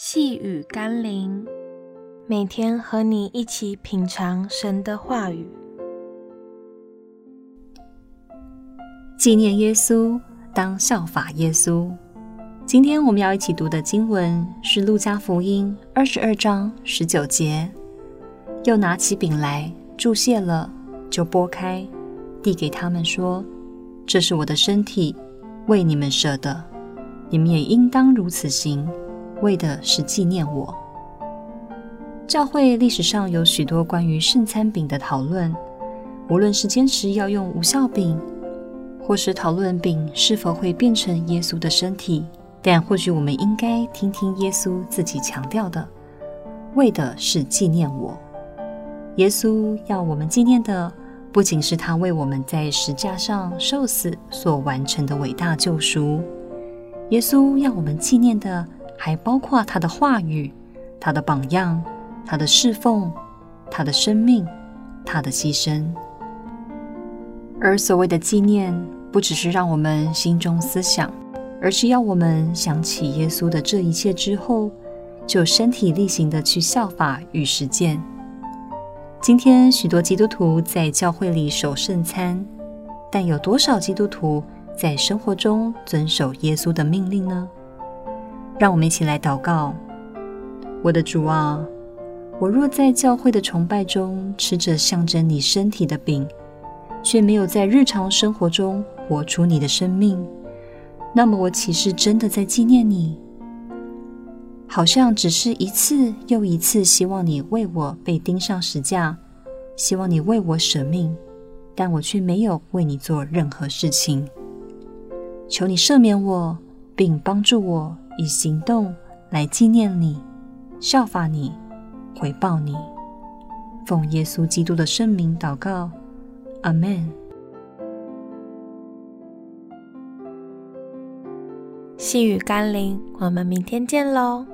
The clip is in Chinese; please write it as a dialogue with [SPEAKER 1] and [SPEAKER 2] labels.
[SPEAKER 1] 细雨甘霖，每天和你一起品尝神的话语，
[SPEAKER 2] 纪念耶稣，当效法耶稣。今天我们要一起读的经文是《路加福音》二十二章十九节。又拿起饼来，注谢了，就擘开，递给他们说：“这是我的身体，为你们舍的，你们也应当如此行。”为的是纪念我。教会历史上有许多关于圣餐饼的讨论，无论是坚持要用无效饼，或是讨论饼是否会变成耶稣的身体，但或许我们应该听听耶稣自己强调的：为的是纪念我。耶稣要我们纪念的，不仅是他为我们在石架上受死所完成的伟大救赎，耶稣要我们纪念的。还包括他的话语、他的榜样、他的侍奉、他的生命、他的牺牲。而所谓的纪念，不只是让我们心中思想，而是要我们想起耶稣的这一切之后，就身体力行的去效法与实践。今天许多基督徒在教会里守圣餐，但有多少基督徒在生活中遵守耶稣的命令呢？让我们一起来祷告，我的主啊，我若在教会的崇拜中吃着象征你身体的饼，却没有在日常生活中活出你的生命，那么我岂是真的在纪念你？好像只是一次又一次希望你为我被钉上十架，希望你为我舍命，但我却没有为你做任何事情。求你赦免我，并帮助我。以行动来纪念你，效法你，回报你。奉耶稣基督的圣名祷告，阿门。
[SPEAKER 1] 细雨甘霖，我们明天见喽。